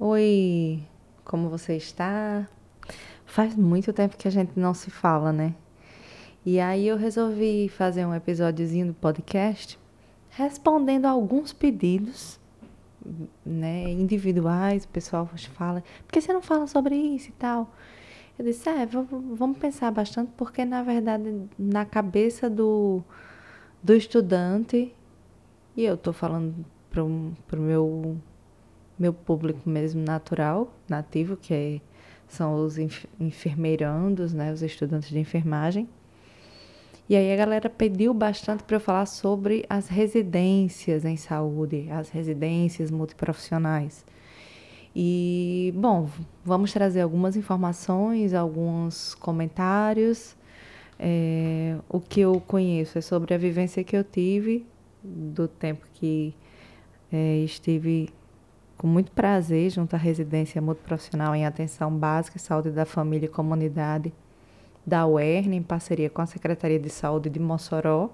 Oi, como você está? Faz muito tempo que a gente não se fala, né? E aí eu resolvi fazer um episódiozinho do podcast respondendo a alguns pedidos, né, individuais, o pessoal fala, por que você não fala sobre isso e tal? Eu disse, é, vamos pensar bastante, porque na verdade, na cabeça do, do estudante, e eu estou falando para o meu, meu público mesmo natural, nativo, que é, são os enfermeirandos, né, os estudantes de enfermagem. E aí a galera pediu bastante para eu falar sobre as residências em saúde, as residências multiprofissionais. E, bom, vamos trazer algumas informações, alguns comentários. É, o que eu conheço é sobre a vivência que eu tive do tempo que é, estive com muito prazer junto à residência multiprofissional em atenção básica, saúde da família e comunidade da UERN, em parceria com a Secretaria de Saúde de Mossoró.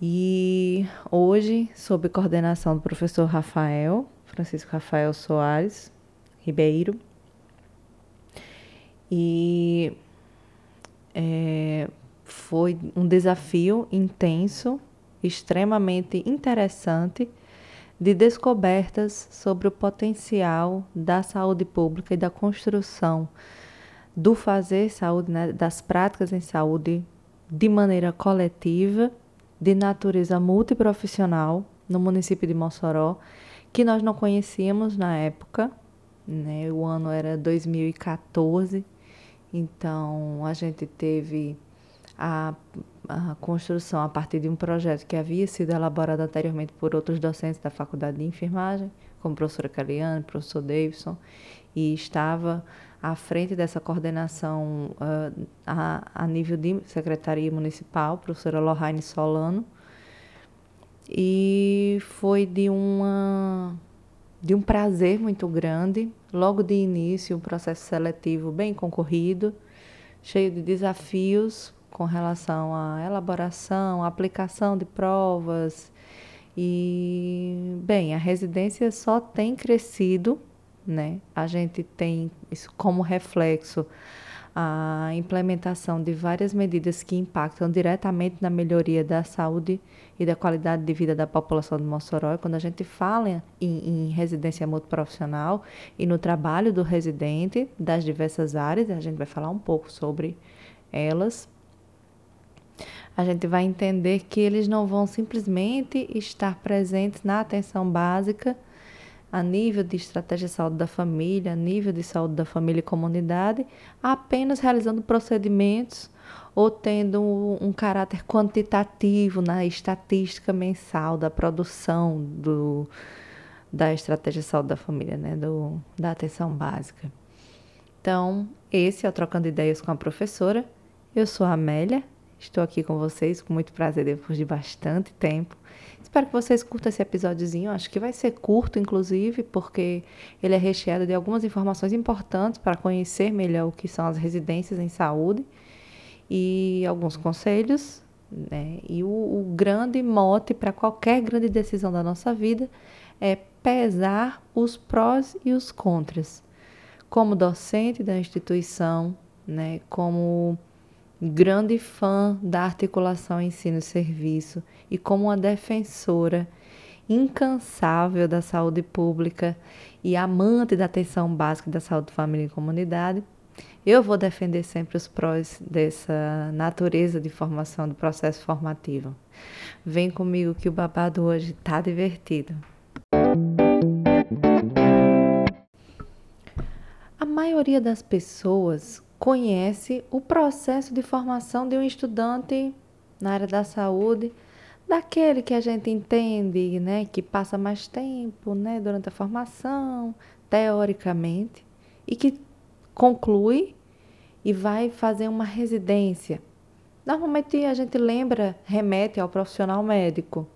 E hoje, sob coordenação do professor Rafael, Francisco Rafael Soares Ribeiro. E é, foi um desafio intenso, extremamente interessante, de descobertas sobre o potencial da saúde pública e da construção do fazer saúde, né, das práticas em saúde de maneira coletiva, de natureza multiprofissional, no município de Mossoró, que nós não conhecíamos na época, né? O ano era 2014, então a gente teve a, a construção a partir de um projeto que havia sido elaborado anteriormente por outros docentes da Faculdade de Enfermagem, como professora Caliane, professor Davidson, e estava à frente dessa coordenação uh, a, a nível de Secretaria Municipal, professora Lohane Solano, e foi de uma de um prazer muito grande. Logo de início, um processo seletivo bem concorrido, cheio de desafios com relação à elaboração, aplicação de provas. E, bem, a residência só tem crescido, né? A gente tem isso como reflexo a implementação de várias medidas que impactam diretamente na melhoria da saúde e da qualidade de vida da população de Mossoró. Quando a gente fala em, em residência multiprofissional e no trabalho do residente das diversas áreas, a gente vai falar um pouco sobre elas. A gente vai entender que eles não vão simplesmente estar presentes na atenção básica a nível de estratégia de saúde da família, a nível de saúde da família e comunidade, apenas realizando procedimentos ou tendo um, caráter quantitativo na estatística mensal da produção do, da estratégia de saúde da família, né, do, da atenção básica. Então, esse é o Trocando Ideias com a Professora. Eu sou a Amélia, estou aqui com vocês com muito prazer depois de bastante tempo. Espero que vocês curtam esse episódiozinho. Acho que vai ser curto, inclusive, porque ele é recheado de algumas informações importantes para conhecer melhor o que são as residências em saúde e alguns conselhos. Né? E o, o grande mote para qualquer grande decisão da nossa vida é pesar os prós e os contras. Como docente da instituição, né? como grande fã da articulação ensino-serviço e como uma defensora incansável da saúde pública e amante da atenção básica da saúde, família e comunidade, eu vou defender sempre os prós dessa natureza de formação do processo formativo. Vem comigo que o babado hoje está divertido. A maioria das pessoas conhece o processo de formação de um estudante na área da saúde, daquele que a gente entende, né, que passa mais tempo, né, durante a formação, teoricamente, e que conclui e vai fazer uma residência. Normalmente a gente lembra, remete ao profissional médico.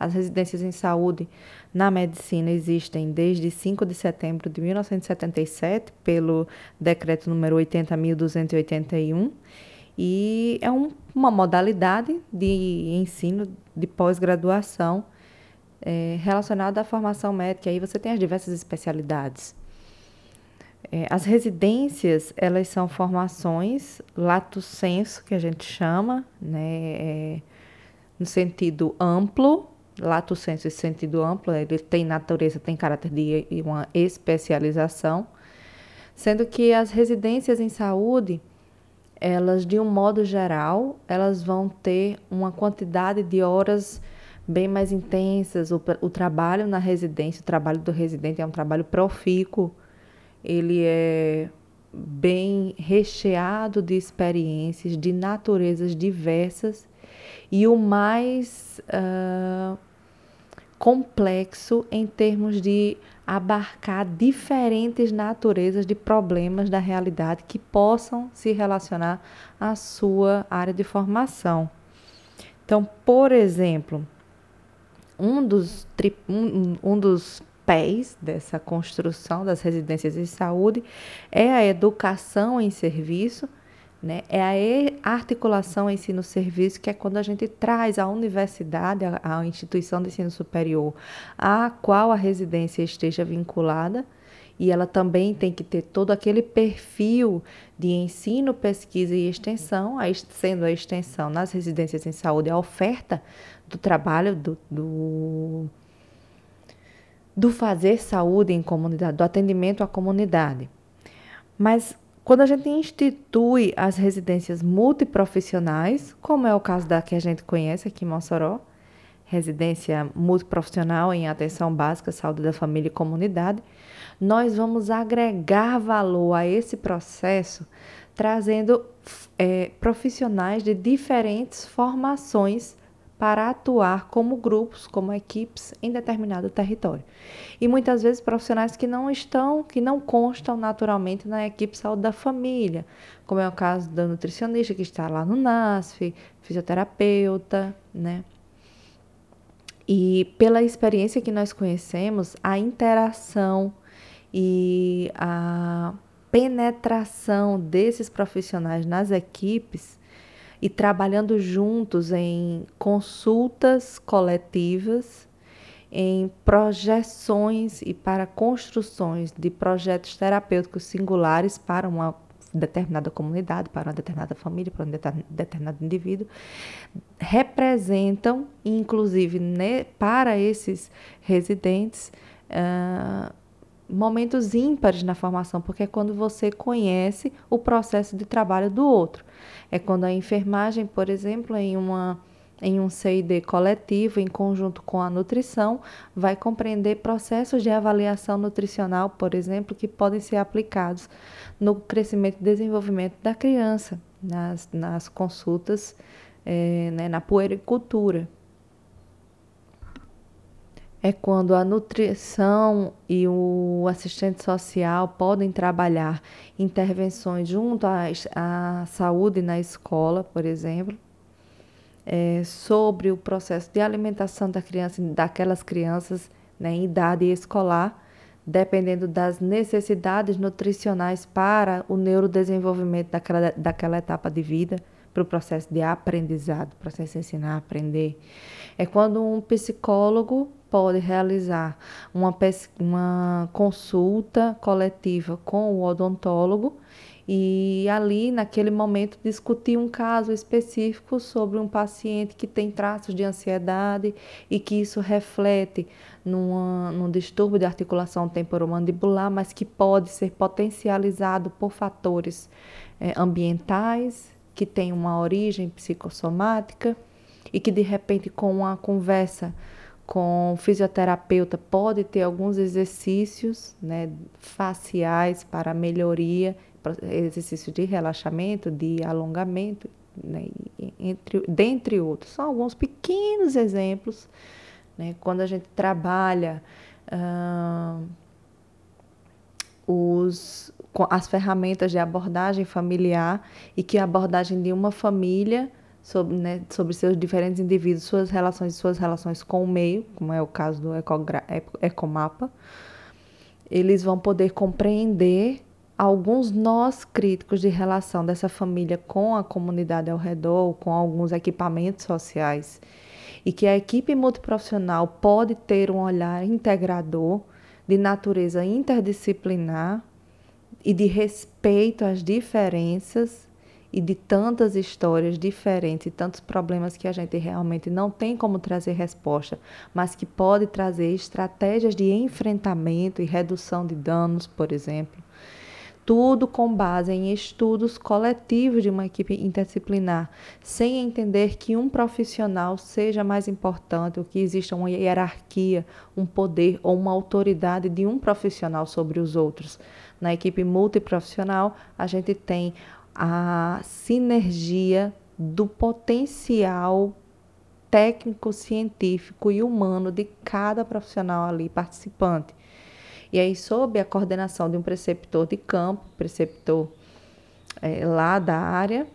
As residências em saúde na medicina existem desde 5 de setembro de 1977, pelo decreto número 80.281, e é um, uma modalidade de ensino de pós-graduação é, relacionado à formação médica. Aí você tem as diversas especialidades. É, as residências, elas são formações lato senso, que a gente chama, né, é, no sentido amplo, lato senso em sentido amplo, ele tem natureza, tem caráter de uma especialização, sendo que as residências em saúde, elas, de um modo geral, elas vão ter uma quantidade de horas bem mais intensas, o, o trabalho na residência, o trabalho do residente é um trabalho profícuo, ele é bem recheado de experiências de naturezas diversas. E o mais uh, complexo em termos de abarcar diferentes naturezas de problemas da realidade que possam se relacionar à sua área de formação. Então, por exemplo, um dos, um, um dos pés dessa construção das residências de saúde é a educação em serviço, né? é a articulação ensino-serviço, que é quando a gente traz a universidade, a, a instituição de ensino superior, a qual a residência esteja vinculada, e ela também tem que ter todo aquele perfil de ensino, pesquisa e extensão, sendo a extensão nas residências em saúde a oferta do trabalho do, do do fazer saúde em comunidade, do atendimento à comunidade. Mas quando a gente institui as residências multiprofissionais, como é o caso da que a gente conhece aqui em Mossoró, residência multiprofissional em atenção básica, saúde da família e comunidade, nós vamos agregar valor a esse processo, trazendo é, profissionais de diferentes formações para atuar como grupos, como equipes em determinado território. E muitas vezes profissionais que não estão, que não constam naturalmente na equipe saúde da família, como é o caso da nutricionista que está lá no NASF, fisioterapeuta, né? E pela experiência que nós conhecemos, a interação e a penetração desses profissionais nas equipes e trabalhando juntos em consultas coletivas, em projeções e para construções de projetos terapêuticos singulares para uma determinada comunidade, para uma determinada família, para um determinado indivíduo, representam, inclusive né, para esses residentes, uh, momentos ímpares na formação, porque é quando você conhece o processo de trabalho do outro. É quando a enfermagem, por exemplo, em uma em um CID coletivo, em conjunto com a nutrição, vai compreender processos de avaliação nutricional, por exemplo, que podem ser aplicados no crescimento e desenvolvimento da criança, nas, nas consultas, é, né, na puericultura é quando a nutrição e o assistente social podem trabalhar intervenções junto à, à saúde na escola, por exemplo, é, sobre o processo de alimentação da criança, daquelas crianças né, em idade escolar, dependendo das necessidades nutricionais para o neurodesenvolvimento daquela, daquela etapa de vida, para o processo de aprendizado, processo de ensinar a aprender. É quando um psicólogo pode realizar uma, uma consulta coletiva com o odontólogo e ali, naquele momento, discutir um caso específico sobre um paciente que tem traços de ansiedade e que isso reflete numa, num distúrbio de articulação temporomandibular, mas que pode ser potencializado por fatores é, ambientais, que tem uma origem psicossomática e que, de repente, com uma conversa com fisioterapeuta pode ter alguns exercícios né, faciais para melhoria, exercícios de relaxamento, de alongamento, né, entre, dentre outros. São alguns pequenos exemplos. Né, quando a gente trabalha uh, os, as ferramentas de abordagem familiar e que a abordagem de uma família sobre, né, sobre seus diferentes indivíduos, suas relações suas relações com o meio, como é o caso do Ecomapa, eles vão poder compreender alguns nós críticos de relação dessa família com a comunidade ao redor, com alguns equipamentos sociais. e que a equipe multiprofissional pode ter um olhar integrador de natureza interdisciplinar e de respeito às diferenças e de tantas histórias diferentes e tantos problemas que a gente realmente não tem como trazer resposta, mas que pode trazer estratégias de enfrentamento e redução de danos, por exemplo. Tudo com base em estudos coletivos de uma equipe interdisciplinar, sem entender que um profissional seja mais importante, ou que exista uma hierarquia, um poder ou uma autoridade de um profissional sobre os outros. Na equipe multiprofissional, a gente tem a sinergia do potencial técnico, científico e humano de cada profissional ali participante. E aí, sob a coordenação de um preceptor de campo, preceptor é, lá da área,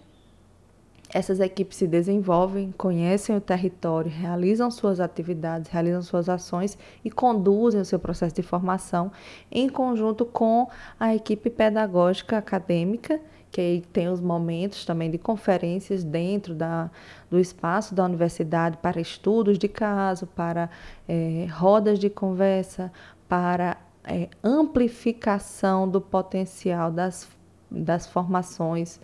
essas equipes se desenvolvem, conhecem o território, realizam suas atividades, realizam suas ações e conduzem o seu processo de formação em conjunto com a equipe pedagógica acadêmica que tem os momentos também de conferências dentro da, do espaço da universidade para estudos de caso, para é, rodas de conversa, para é, amplificação do potencial das, das formações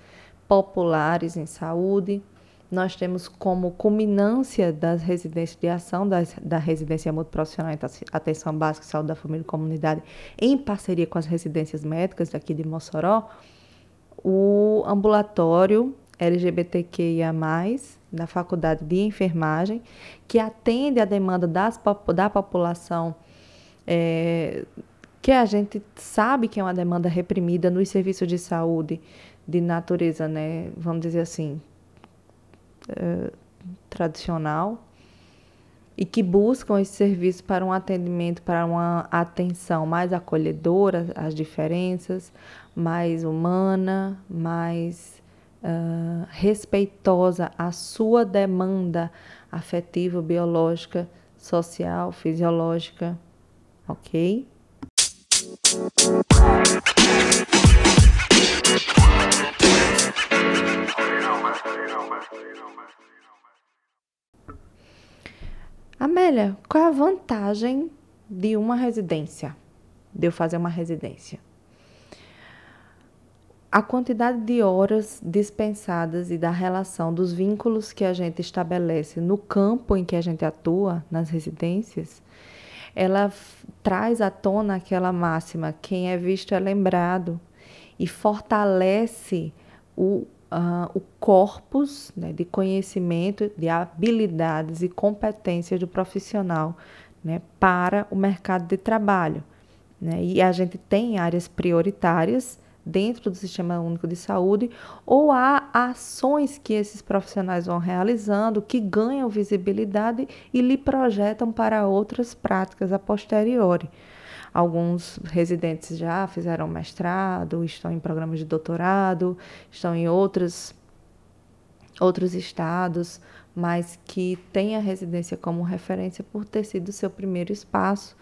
populares em saúde. Nós temos como culminância das residências de ação das, da residência multiprofissional em atenção básica e saúde da família e comunidade, em parceria com as residências médicas daqui de Mossoró, o ambulatório LGBTQIA+, da Faculdade de Enfermagem, que atende a demanda das, da população, é, que a gente sabe que é uma demanda reprimida nos serviços de saúde de natureza, né, vamos dizer assim, é, tradicional, e que buscam esse serviço para um atendimento, para uma atenção mais acolhedora às diferenças, mais humana, mais uh, respeitosa à sua demanda afetiva, biológica, social, fisiológica, ok? Amélia, qual é a vantagem de uma residência? De eu fazer uma residência? A quantidade de horas dispensadas e da relação dos vínculos que a gente estabelece no campo em que a gente atua, nas residências, ela traz à tona aquela máxima: quem é visto é lembrado, e fortalece o, uh, o corpus né, de conhecimento, de habilidades e competências do profissional né, para o mercado de trabalho. Né? E a gente tem áreas prioritárias dentro do Sistema Único de Saúde, ou há ações que esses profissionais vão realizando que ganham visibilidade e lhe projetam para outras práticas a posteriori. Alguns residentes já fizeram mestrado, estão em programas de doutorado, estão em outros, outros estados, mas que têm a residência como referência por ter sido seu primeiro espaço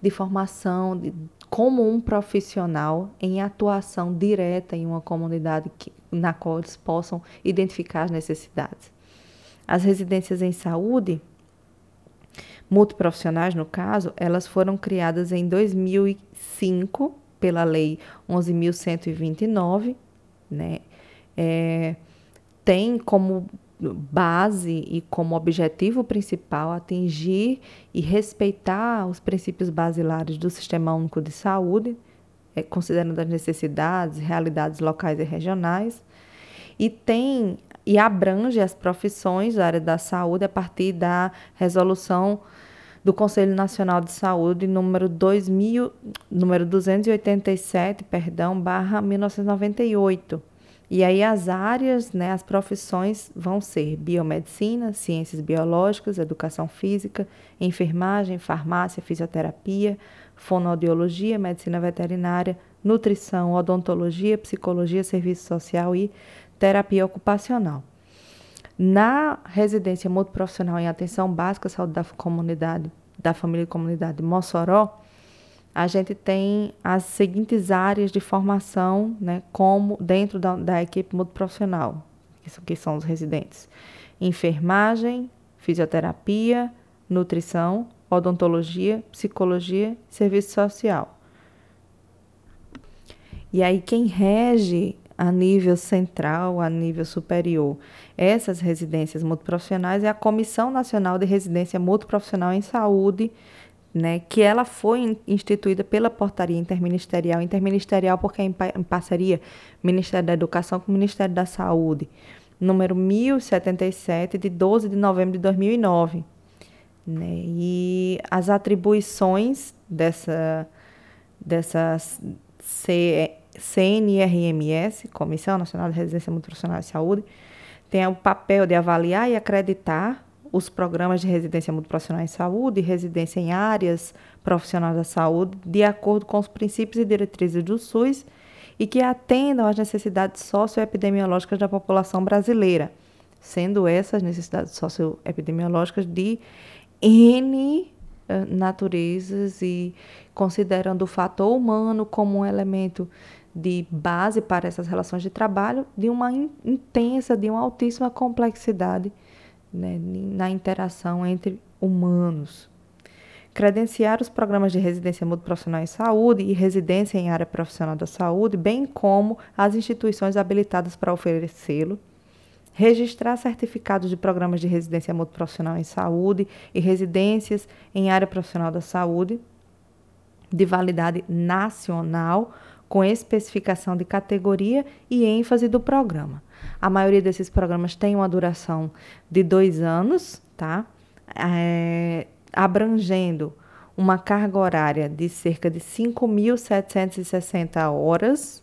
de formação, de, como um profissional em atuação direta em uma comunidade que, na qual eles possam identificar as necessidades. As residências em saúde, multiprofissionais no caso, elas foram criadas em 2005 pela Lei 11.129, né? É, tem como base e como objetivo principal atingir e respeitar os princípios basilares do Sistema Único de Saúde, é, considerando as necessidades, realidades locais e regionais, e tem e abrange as profissões da área da saúde a partir da resolução do Conselho Nacional de Saúde número 2000, número 287, perdão, barra 1998 e aí as áreas, né, as profissões vão ser biomedicina, ciências biológicas, educação física, enfermagem, farmácia, fisioterapia, fonoaudiologia, medicina veterinária, nutrição, odontologia, psicologia, serviço social e terapia ocupacional. Na residência multiprofissional em atenção básica saúde da comunidade, da família e comunidade Mossoró, a gente tem as seguintes áreas de formação, né, como dentro da, da equipe multiprofissional, que são, os residentes: enfermagem, fisioterapia, nutrição, odontologia, psicologia, serviço social. E aí quem rege a nível central, a nível superior, essas residências multiprofissionais é a Comissão Nacional de Residência Multiprofissional em Saúde, né, que ela foi instituída pela portaria interministerial, interministerial porque é em parceria Ministério da Educação com o Ministério da Saúde, número 1077 de 12 de novembro de 2009. Né? E as atribuições dessa, dessa CNRMS, Comissão Nacional de Residência Multiprofissional de Saúde, tem o papel de avaliar e acreditar os programas de residência multiprofissional em saúde e residência em áreas profissionais da saúde, de acordo com os princípios e diretrizes do SUS e que atendam às necessidades socioepidemiológicas da população brasileira, sendo essas necessidades socioepidemiológicas de N eh, naturezas e considerando o fator humano como um elemento de base para essas relações de trabalho de uma intensa, de uma altíssima complexidade né, na interação entre humanos. Credenciar os programas de residência multiprofissional em saúde e residência em área profissional da saúde, bem como as instituições habilitadas para oferecê-lo. Registrar certificados de programas de residência multiprofissional em saúde e residências em área profissional da saúde de validade nacional, com especificação de categoria e ênfase do programa. A maioria desses programas tem uma duração de dois anos, tá? É, abrangendo uma carga horária de cerca de 5.760 horas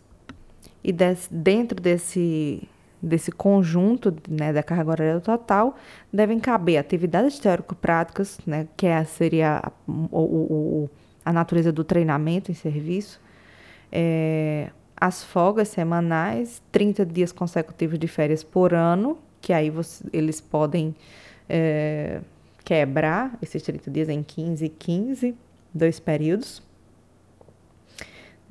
e des, dentro desse, desse conjunto né, da carga horária total devem caber atividades teórico-práticas, né, que é, seria a, o, o, a natureza do treinamento em serviço, é, as folgas semanais, 30 dias consecutivos de férias por ano, que aí você, eles podem é, quebrar esses 30 dias em 15 e 15, dois períodos.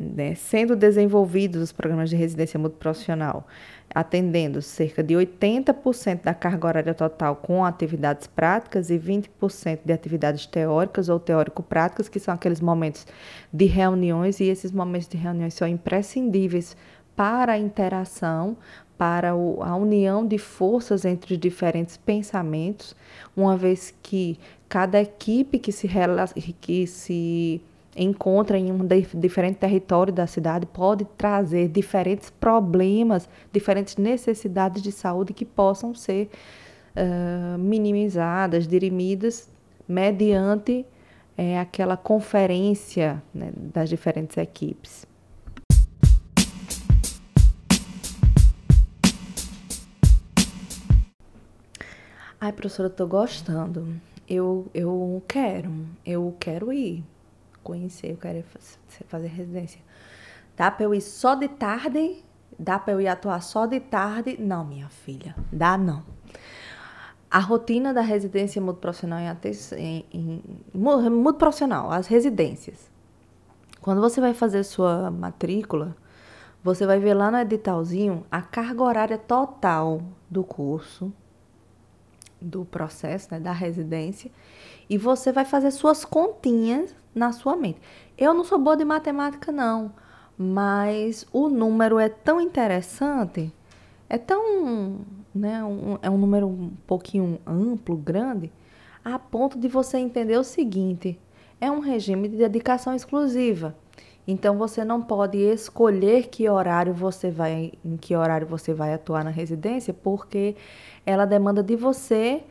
Né, sendo desenvolvidos os programas de residência multiprofissional, atendendo cerca de 80% da carga horária total com atividades práticas e 20% de atividades teóricas ou teórico-práticas, que são aqueles momentos de reuniões, e esses momentos de reuniões são imprescindíveis para a interação, para o, a união de forças entre os diferentes pensamentos, uma vez que cada equipe que se, que se encontra em um diferente território da cidade pode trazer diferentes problemas, diferentes necessidades de saúde que possam ser uh, minimizadas, dirimidas mediante é, aquela conferência né, das diferentes equipes. Ai, professora, eu tô gostando. Eu, eu quero, eu quero ir conhecer, eu quero fazer residência. Dá para eu ir só de tarde? Dá para eu ir atuar só de tarde? Não, minha filha, dá não. A rotina da residência multiprofissional em, em, em multiprofissional, as residências. Quando você vai fazer sua matrícula, você vai ver lá no editalzinho a carga horária total do curso, do processo, né, da residência, e você vai fazer suas continhas na sua mente. Eu não sou boa de matemática, não, mas o número é tão interessante, é tão. Né, um, é um número um pouquinho amplo, grande, a ponto de você entender o seguinte: é um regime de dedicação exclusiva. Então você não pode escolher que horário você vai, em que horário você vai atuar na residência, porque ela demanda de você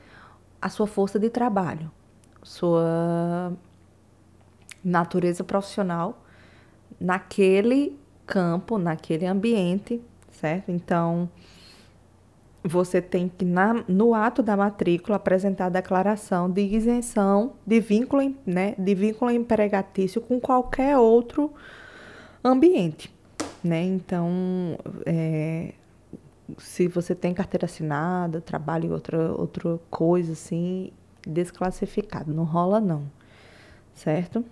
a sua força de trabalho, sua natureza profissional naquele campo, naquele ambiente, certo? Então, você tem que, na, no ato da matrícula, apresentar a declaração de isenção de vínculo, né, de vínculo empregatício com qualquer outro ambiente, né? Então, é, se você tem carteira assinada, trabalha em outra, outra coisa assim, desclassificado, não rola não, certo?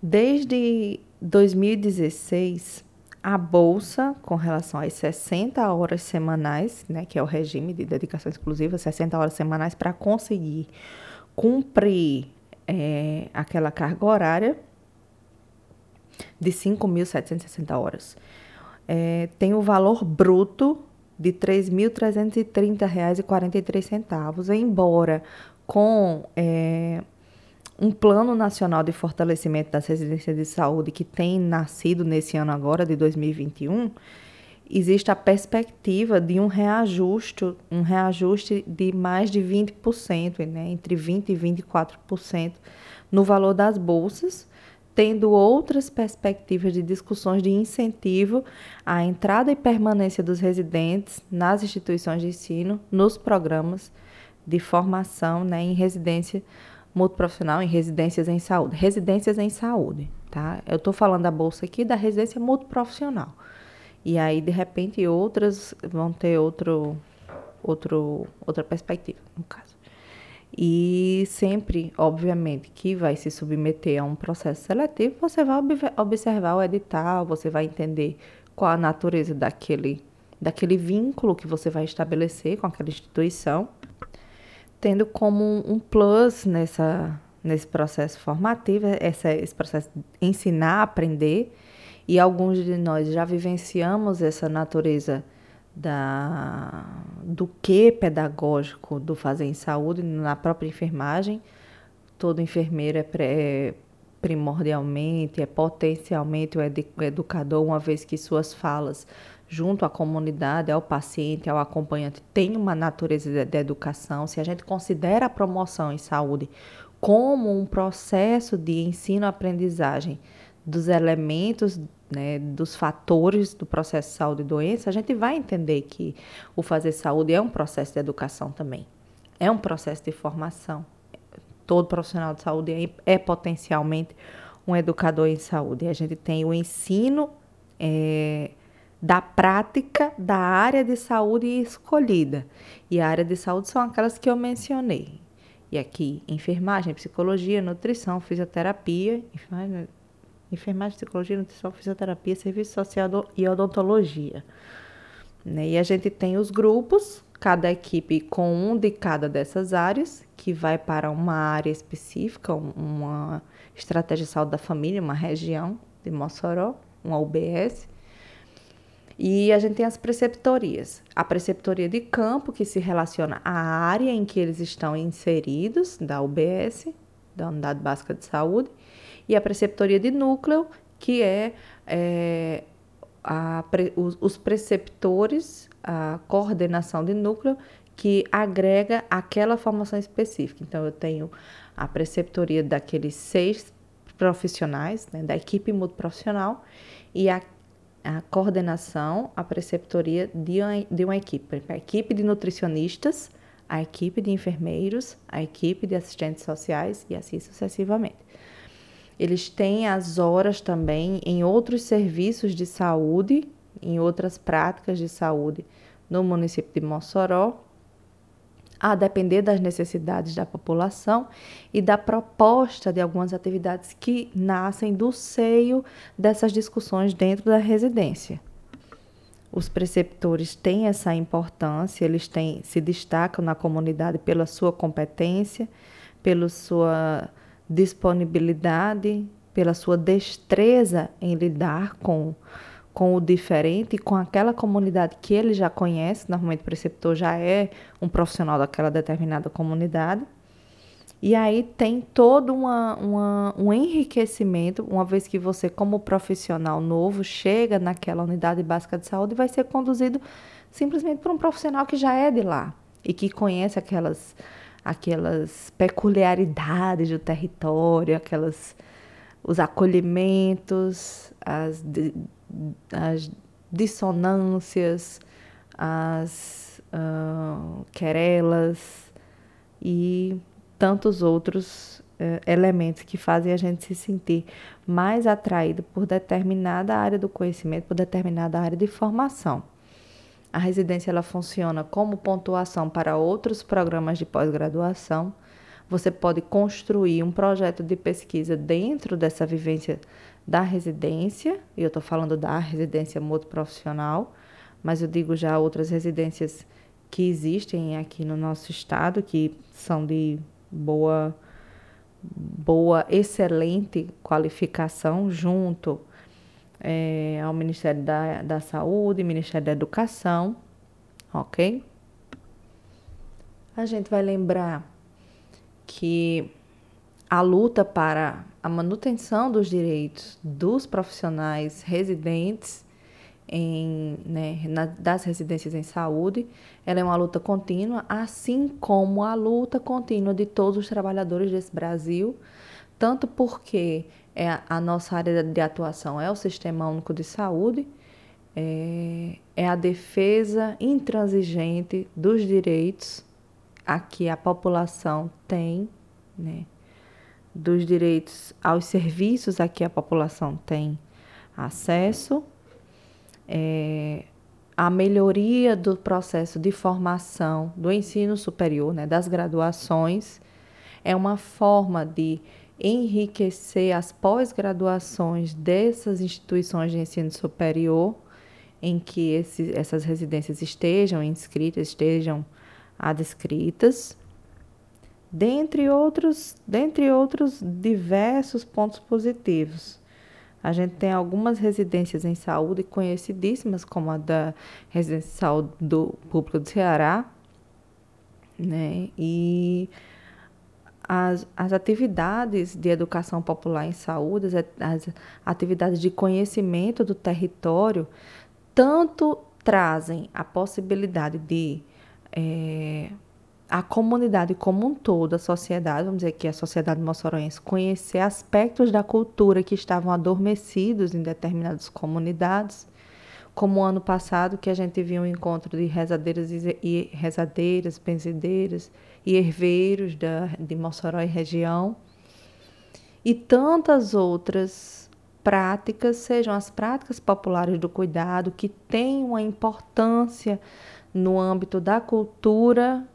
Desde 2016, a bolsa com relação às 60 horas semanais, né, que é o regime de dedicação exclusiva, 60 horas semanais para conseguir cumprir é, aquela carga horária de 5.760 horas. É, tem o valor bruto de R$ 3.330,43, embora com é, um plano nacional de fortalecimento das residências de saúde que tem nascido nesse ano agora, de 2021, existe a perspectiva de um reajuste, um reajuste de mais de 20%, né, entre 20% e 24% no valor das bolsas, tendo outras perspectivas de discussões de incentivo à entrada e permanência dos residentes nas instituições de ensino, nos programas de formação né, em residência multiprofissional, em residências em saúde. Residências em saúde, tá? Eu estou falando da bolsa aqui da residência multiprofissional. E aí, de repente, outras vão ter outro, outro, outra perspectiva, no caso. E sempre, obviamente, que vai se submeter a um processo seletivo, você vai observar o edital, você vai entender qual a natureza daquele, daquele vínculo que você vai estabelecer com aquela instituição, tendo como um plus nessa, nesse processo formativo, essa, esse processo de ensinar, aprender, e alguns de nós já vivenciamos essa natureza da, do que pedagógico do fazer em saúde na própria enfermagem. Todo enfermeiro é, pré, é primordialmente, é potencialmente o educador, uma vez que suas falas junto à comunidade, ao paciente, ao acompanhante, tem uma natureza de, de educação. Se a gente considera a promoção em saúde como um processo de ensino-aprendizagem dos elementos né, dos fatores do processo de saúde e doença, a gente vai entender que o fazer saúde é um processo de educação também. É um processo de formação. Todo profissional de saúde é, é potencialmente um educador em saúde. A gente tem o ensino é, da prática da área de saúde escolhida. E a área de saúde são aquelas que eu mencionei. E aqui, enfermagem, psicologia, nutrição, fisioterapia, enfermagem, psicologia, nutrição, fisioterapia, serviço social e odontologia. Né? E a gente tem os grupos, cada equipe com um de cada dessas áreas, que vai para uma área específica, uma estratégia de saúde da família, uma região de Mossoró, uma UBS. E a gente tem as preceptorias. A preceptoria de campo, que se relaciona à área em que eles estão inseridos, da UBS, da Unidade Básica de Saúde, e a preceptoria de núcleo, que é, é a, os, os preceptores, a coordenação de núcleo, que agrega aquela formação específica. Então, eu tenho a preceptoria daqueles seis profissionais, né, da equipe multiprofissional, e a, a coordenação, a preceptoria de uma, de uma equipe. A equipe de nutricionistas, a equipe de enfermeiros, a equipe de assistentes sociais e assim sucessivamente. Eles têm as horas também em outros serviços de saúde, em outras práticas de saúde no município de Mossoró, a depender das necessidades da população e da proposta de algumas atividades que nascem do seio dessas discussões dentro da residência. Os preceptores têm essa importância, eles têm, se destacam na comunidade pela sua competência, pela sua disponibilidade, pela sua destreza em lidar com, com o diferente com aquela comunidade que ele já conhece. Normalmente, o preceptor já é um profissional daquela determinada comunidade. E aí tem todo uma, uma, um enriquecimento, uma vez que você, como profissional novo, chega naquela unidade básica de saúde e vai ser conduzido simplesmente por um profissional que já é de lá e que conhece aquelas aquelas peculiaridades do território, aquelas os acolhimentos, as, as dissonâncias, as uh, querelas e tantos outros uh, elementos que fazem a gente se sentir mais atraído por determinada área do conhecimento, por determinada área de formação. A residência ela funciona como pontuação para outros programas de pós-graduação, você pode construir um projeto de pesquisa dentro dessa vivência da residência, e eu estou falando da residência multiprofissional, mas eu digo já outras residências que existem aqui no nosso estado, que são de boa, boa, excelente qualificação, junto é, ao Ministério da, da Saúde, Ministério da Educação, ok? A gente vai lembrar que a luta para a manutenção dos direitos dos profissionais residentes em, né, na, das residências em saúde, ela é uma luta contínua, assim como a luta contínua de todos os trabalhadores desse Brasil, tanto porque é a nossa área de atuação é o Sistema Único de Saúde, é, é a defesa intransigente dos direitos a que a população tem, né, dos direitos aos serviços a que a população tem acesso, é, a melhoria do processo de formação do ensino superior, né, das graduações, é uma forma de enriquecer as pós-graduações dessas instituições de ensino superior em que esse, essas residências estejam inscritas, estejam adscritas, dentre outros, dentre outros diversos pontos positivos. A gente tem algumas residências em saúde conhecidíssimas, como a da Residência de Saúde do Público do Ceará, né? E as, as atividades de educação popular em saúde, as, as atividades de conhecimento do território, tanto trazem a possibilidade de é, a comunidade como um todo, a sociedade, vamos dizer que a sociedade moçoroense, conhecer aspectos da cultura que estavam adormecidos em determinadas comunidades, como ano passado, que a gente viu um encontro de rezadeiras e rezadeiras, benzedeiras e herveiros da, de Mossoró e região, e tantas outras práticas, sejam as práticas populares do cuidado, que têm uma importância no âmbito da cultura,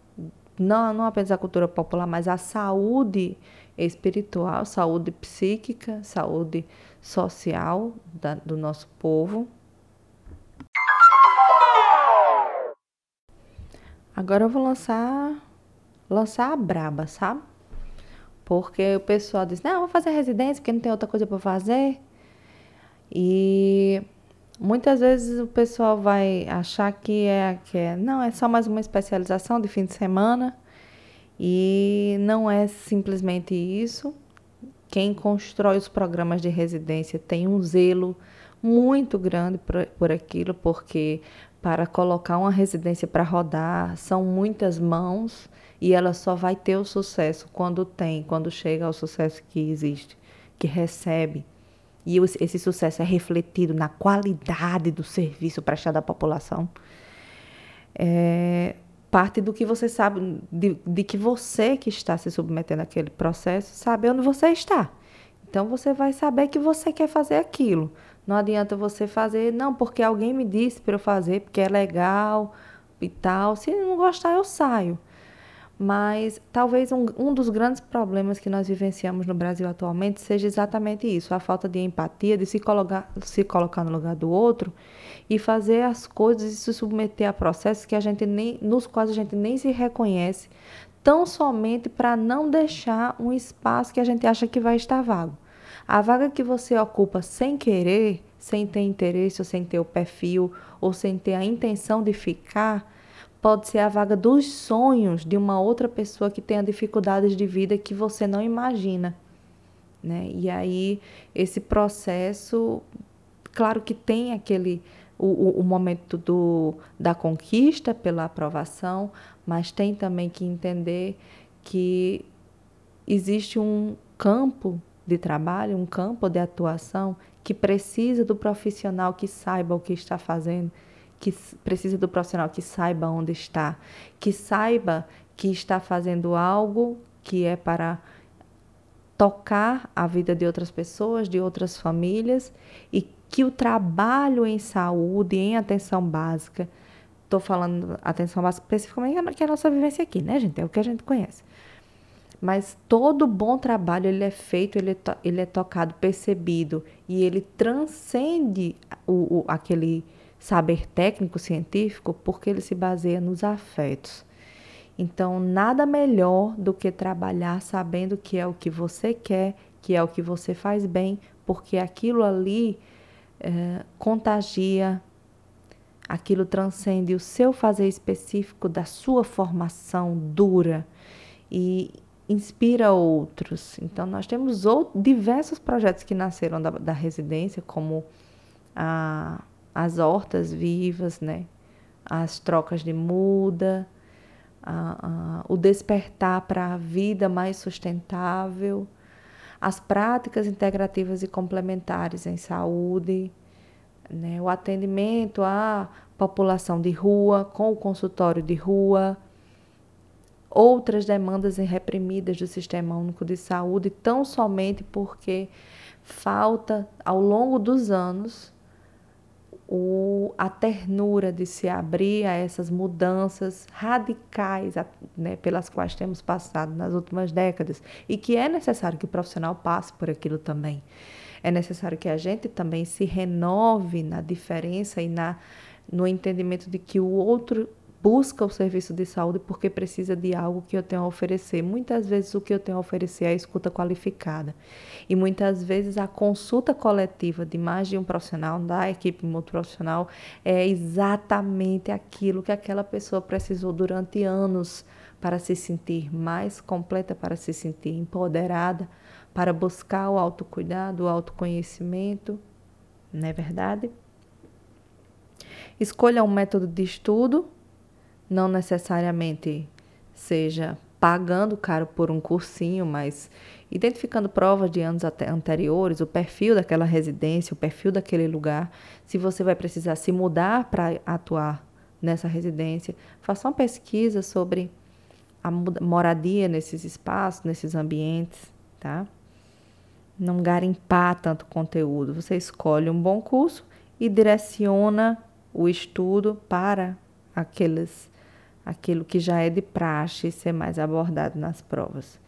não, não apenas a cultura popular, mas a saúde espiritual, saúde psíquica, saúde social da, do nosso povo. Agora eu vou lançar lançar a braba, sabe? Porque o pessoal diz: "Não, vou fazer residência porque não tem outra coisa para fazer". E muitas vezes o pessoal vai achar que é que é, não, é só mais uma especialização de fim de semana. E não é simplesmente isso. Quem constrói os programas de residência tem um zelo muito grande por, por aquilo, porque para colocar uma residência para rodar são muitas mãos e ela só vai ter o sucesso quando tem, quando chega ao sucesso que existe, que recebe. E esse sucesso é refletido na qualidade do serviço prestado à população. É, parte do que você sabe, de, de que você que está se submetendo àquele processo, sabe onde você está. Então você vai saber que você quer fazer aquilo. Não adianta você fazer, não, porque alguém me disse para eu fazer, porque é legal e tal. Se não gostar, eu saio. Mas talvez um, um dos grandes problemas que nós vivenciamos no Brasil atualmente seja exatamente isso: a falta de empatia, de se colocar, se colocar no lugar do outro e fazer as coisas e se submeter a processos que a gente nem, nos quais a gente nem se reconhece, tão somente para não deixar um espaço que a gente acha que vai estar vago. A vaga que você ocupa sem querer, sem ter interesse ou sem ter o perfil ou sem ter a intenção de ficar, pode ser a vaga dos sonhos de uma outra pessoa que tenha dificuldades de vida que você não imagina. Né? E aí, esse processo, claro que tem aquele o, o, momento do, da conquista pela aprovação, mas tem também que entender que existe um campo de trabalho, um campo de atuação que precisa do profissional que saiba o que está fazendo, que precisa do profissional que saiba onde está, que saiba que está fazendo algo que é para tocar a vida de outras pessoas, de outras famílias e que o trabalho em saúde, em atenção básica, estou falando atenção básica especificamente, que é a nossa vivência aqui, né, gente? É o que a gente conhece mas todo bom trabalho ele é feito, ele é, ele é tocado, percebido e ele transcende o, o, aquele saber técnico científico porque ele se baseia nos afetos. Então, nada melhor do que trabalhar sabendo que é o que você quer, que é o que você faz bem, porque aquilo ali é, contagia, aquilo transcende o seu fazer específico da sua formação dura e inspira outros. Então, nós temos outros, diversos projetos que nasceram da, da residência, como a, as hortas vivas, né? as trocas de muda, a, a, o despertar para a vida mais sustentável, as práticas integrativas e complementares em saúde, né? o atendimento à população de rua, com o consultório de rua, outras demandas reprimidas do Sistema Único de Saúde, tão somente porque falta, ao longo dos anos, o, a ternura de se abrir a essas mudanças radicais né, pelas quais temos passado nas últimas décadas e que é necessário que o profissional passe por aquilo também. É necessário que a gente também se renove na diferença e na, no entendimento de que o outro busca o serviço de saúde porque precisa de algo que eu tenho a oferecer. Muitas vezes o que eu tenho a oferecer é a escuta qualificada. E muitas vezes a consulta coletiva de mais de um profissional, da equipe multiprofissional, é exatamente aquilo que aquela pessoa precisou durante anos para se sentir mais completa, para se sentir empoderada, para buscar o autocuidado, o autoconhecimento. Não é verdade? Escolha um método de estudo não necessariamente seja pagando caro por um cursinho, mas identificando provas de anos anteriores, o perfil daquela residência, o perfil daquele lugar, se você vai precisar se mudar para atuar nessa residência, faça uma pesquisa sobre a moradia nesses espaços, nesses ambientes, tá? Não garimpar tanto conteúdo. Você escolhe um bom curso e direciona o estudo para aqueles aquilo que já é de praxe ser mais abordado nas provas.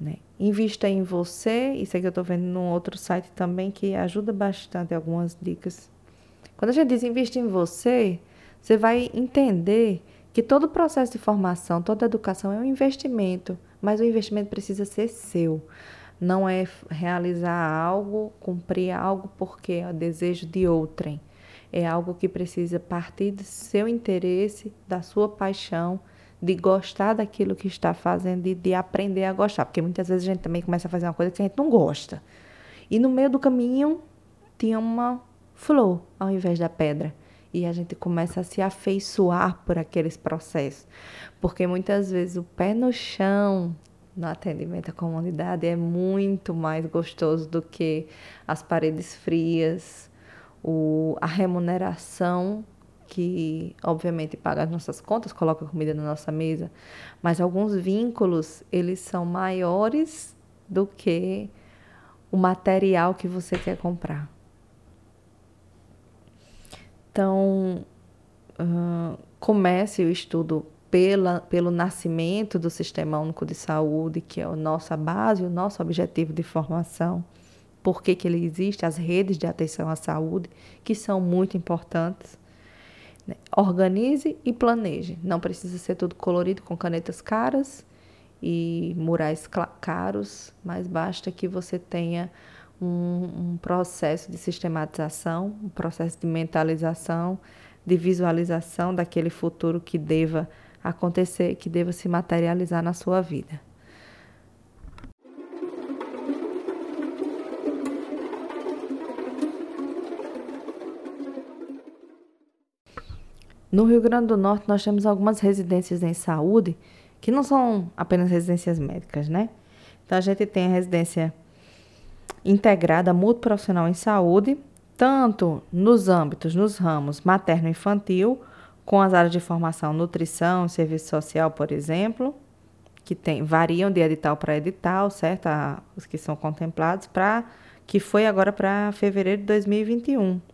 Né? Invista em você, isso aqui eu estou vendo num outro site também que ajuda bastante algumas dicas. Quando a gente diz invista em você, você vai entender que todo o processo de formação, toda educação é um investimento, mas o investimento precisa ser seu. Não é realizar algo, cumprir algo porque é desejo de outrem é algo que precisa partir do seu interesse, da sua paixão, de gostar daquilo que está fazendo e de aprender a gostar. Porque muitas vezes a gente também começa a fazer uma coisa que a gente não gosta. E no meio do caminho tinha uma flor ao invés da pedra. E a gente começa a se afeiçoar por aqueles processos. Porque muitas vezes o pé no chão no atendimento à comunidade é muito mais gostoso do que as paredes frias, o, a remuneração que obviamente paga as nossas contas, coloca comida na nossa mesa, mas alguns vínculos eles são maiores do que o material que você quer comprar. Então, uh, comece o estudo pela, pelo nascimento do Sistema Único de Saúde, que é a nossa base, o nosso objetivo de formação por que, que ele existe, as redes de atenção à saúde, que são muito importantes. Né? Organize e planeje. Não precisa ser tudo colorido com canetas caras e murais caros, mas basta que você tenha um, um processo de sistematização, um processo de mentalização, de visualização daquele futuro que deva acontecer, que deva se materializar na sua vida. No Rio Grande do Norte, nós temos algumas residências em saúde que não são apenas residências médicas, né? Então, a gente tem a residência integrada multiprofissional em saúde, tanto nos âmbitos, nos ramos materno-infantil, com as áreas de formação, nutrição, serviço social, por exemplo, que tem, variam de edital para edital, certo? os que são contemplados, para que foi agora para fevereiro de 2021.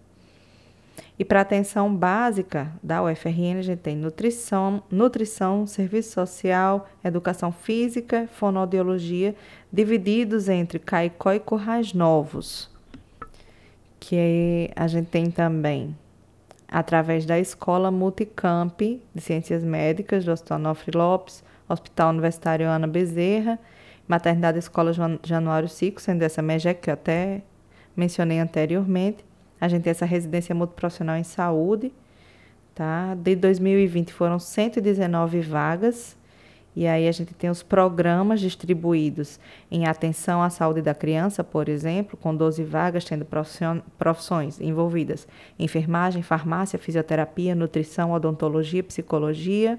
E para atenção básica da UFRN, a gente tem nutrição, nutrição, serviço social, educação física, fonoaudiologia, divididos entre Caicó e Currais Novos. Que a gente tem também através da Escola Multicamp de Ciências Médicas do Hospital Nofre Lopes, Hospital Universitário Ana Bezerra, Maternidade Escola Januário Cico, sendo essa MEGEC que eu até mencionei anteriormente. A gente tem essa residência multiprofissional em saúde, tá? De 2020 foram 119 vagas e aí a gente tem os programas distribuídos em atenção à saúde da criança, por exemplo, com 12 vagas, tendo profissões envolvidas: enfermagem, farmácia, fisioterapia, nutrição, odontologia, psicologia.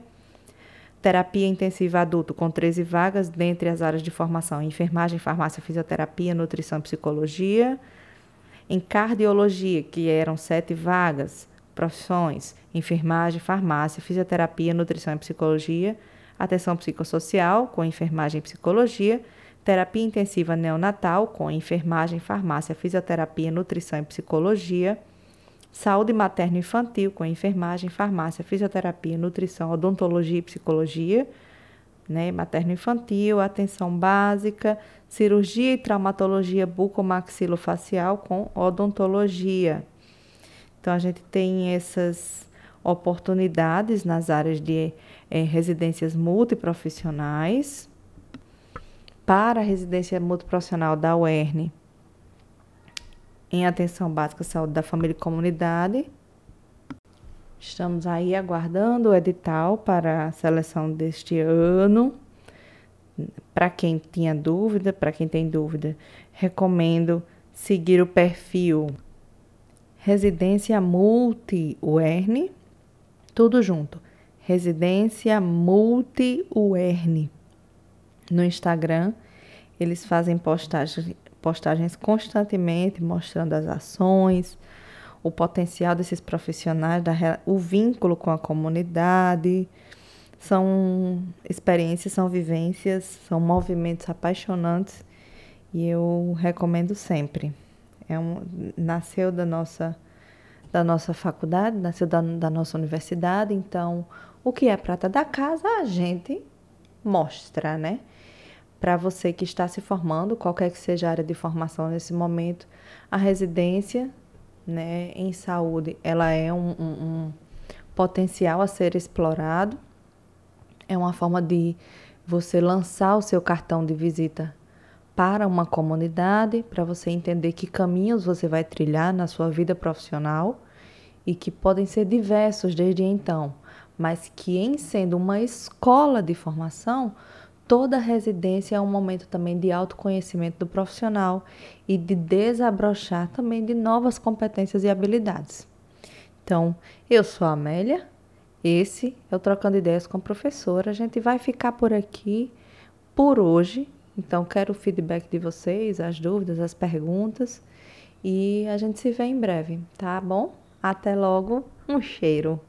Terapia intensiva adulto, com 13 vagas, dentre as áreas de formação: enfermagem, farmácia, fisioterapia, nutrição, psicologia. Em cardiologia, que eram sete vagas, profissões: enfermagem, farmácia, fisioterapia, nutrição e psicologia atenção psicossocial com enfermagem e psicologia, terapia intensiva neonatal com enfermagem, farmácia, fisioterapia, nutrição e psicologia, saúde materno-infantil com enfermagem, farmácia, fisioterapia, nutrição, odontologia e psicologia, né, materno-infantil, atenção básica, cirurgia e traumatologia bucomaxilofacial com odontologia. Então a gente tem essas oportunidades nas áreas de é, residências multiprofissionais. Para a residência multiprofissional da UERN, em atenção básica saúde da família e comunidade. Estamos aí aguardando o edital para a seleção deste ano. Para quem tinha dúvida, para quem tem dúvida, recomendo seguir o perfil Residência Multi UERN, tudo junto. Residência Multi UERN. No Instagram, eles fazem postagens, postagens constantemente mostrando as ações, o potencial desses profissionais, da, o vínculo com a comunidade. São experiências, são vivências, são movimentos apaixonantes e eu recomendo sempre. É um, nasceu da nossa da nossa faculdade, nasceu da, da nossa universidade, então o que é prata da casa a gente mostra, né? Para você que está se formando, qualquer que seja a área de formação nesse momento, a residência né, em saúde, ela é um, um, um potencial a ser explorado, é uma forma de você lançar o seu cartão de visita para uma comunidade, para você entender que caminhos você vai trilhar na sua vida profissional e que podem ser diversos desde então, mas que em sendo uma escola de formação, toda residência é um momento também de autoconhecimento do profissional e de desabrochar também de novas competências e habilidades. Então, eu sou a Amélia, esse é o Trocando Ideias com a Professora. A gente vai ficar por aqui por hoje. Então, quero o feedback de vocês, as dúvidas, as perguntas. E a gente se vê em breve, tá bom? Até logo, um cheiro!